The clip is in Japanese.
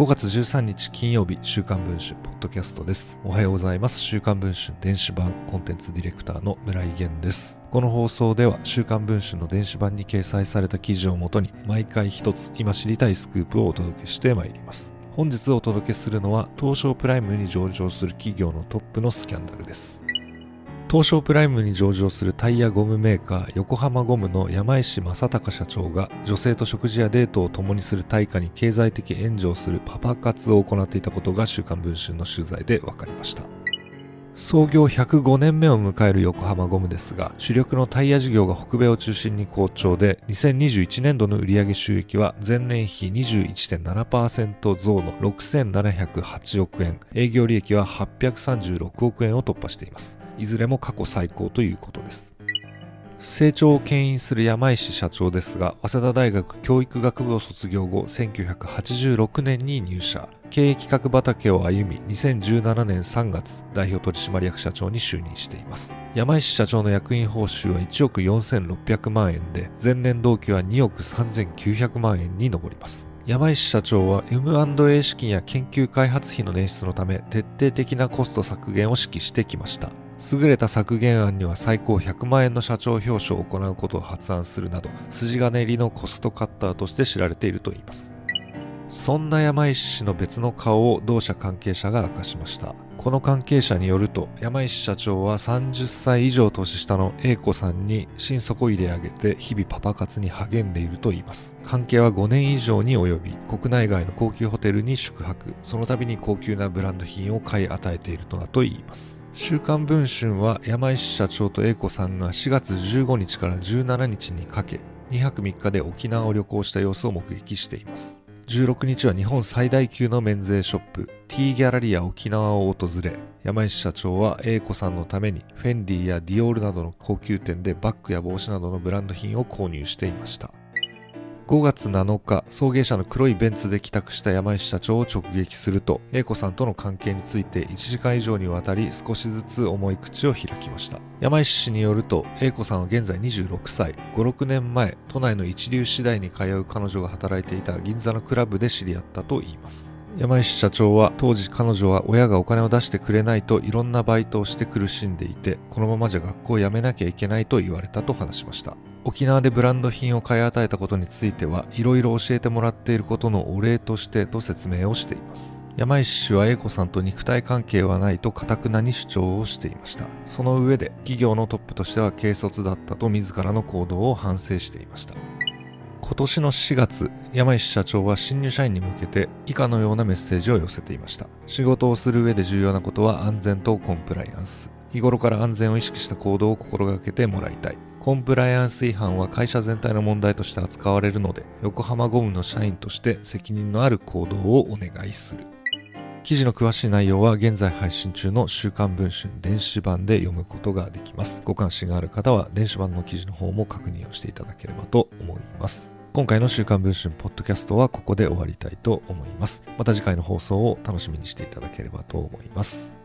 5月13日金曜日週刊文春ポッドキャストです。おはようございます。週刊文春電子版コンテンツディレクターの村井源です。この放送では週刊文春の電子版に掲載された記事をもとに毎回一つ今知りたいスクープをお届けしてまいります。本日お届けするのは東証プライムに上場する企業のトップのスキャンダルです。東証プライムに上場するタイヤゴムメーカー横浜ゴムの山石正隆社長が女性と食事やデートを共にする対価に経済的援助をするパパ活を行っていたことが週刊文春の取材で分かりました。創業105年目を迎える横浜ゴムですが主力のタイヤ事業が北米を中心に好調で2021年度の売上収益は前年比21.7%増の6708億円。営業利益は836億円を突破しています。いずれも過去最高ということです。成長を牽引する山石社長ですが早稲田大学教育学部を卒業後1986年に入社。経営企画畑を歩み2017年3月代表取締役社長に就任しています。山石社長の役員報酬は1億4600万円で前年同期は2億3900万円に上ります。山石社長は M&A 資金や研究開発費の捻出のため徹底的なコスト削減を指揮してきました。優れた削減案には最高100万円の社長表彰を行うことを発案するなど筋金入りのコストカッターとして知られているといいます。そんな山石氏の別の顔を同社関係者が明かしました。この関係者によると山石社長は30歳以上年下の A 子さんに心底入れ上げて日々パパ活に励んでいるといいます。関係は5年以上に及び国内外の高級ホテルに宿泊。その度に高級なブランド品を買い与えているのだといいます。週刊文春は山石社長と英子さんが4月15日から17日にかけ2泊3日で沖縄を旅行した様子を目撃しています。16日は日本最大級の免税ショップ T ギャラリア沖縄を訪れ山石社長は A 子さんのためにフェンディやディオールなどの高級店でバッグや帽子などのブランド品を購入していました。5月7日、送迎車の黒いベンツで帰宅した山石社長を直撃すると、英子さんとの関係について1時間以上にわたり少しずつ重い口を開きました。山石氏によると、英子さんは現在26歳、5、6年前、都内の一流次第に通う彼女が働いていた銀座のクラブで知り合ったといいます。山石社長は当時彼女は親がお金を出してくれないといろんなバイトをして苦しんでいてこのままじゃ学校を辞めなきゃいけないと言われたと話しました沖縄でブランド品を買い与えたことについてはいろいろ教えてもらっていることのお礼としてと説明をしています。山石氏は英子さんと肉体関係はないと堅くなに主張をしていました。その上で企業のトップとしては軽率だったと自らの行動を反省していました。今年の4月山石社長は新入社員に向けて以下のようなメッセージを寄せていました。仕事をする上で重要なことは安全とコンプライアンス。日頃から安全を意識した行動を心がけてもらいたい。コンプライアンス違反は会社全体の問題として扱われるので横浜ゴムの社員として責任のある行動をお願いする。記事の詳しい内容は現在配信中の週刊文春電子版で読むことができます。ご関心がある方は電子版の記事の方も確認をしていただければと思います。今回の週刊文春ポッドキャストはここで終わりたいと思います。また次回の放送を楽しみにしていただければと思います。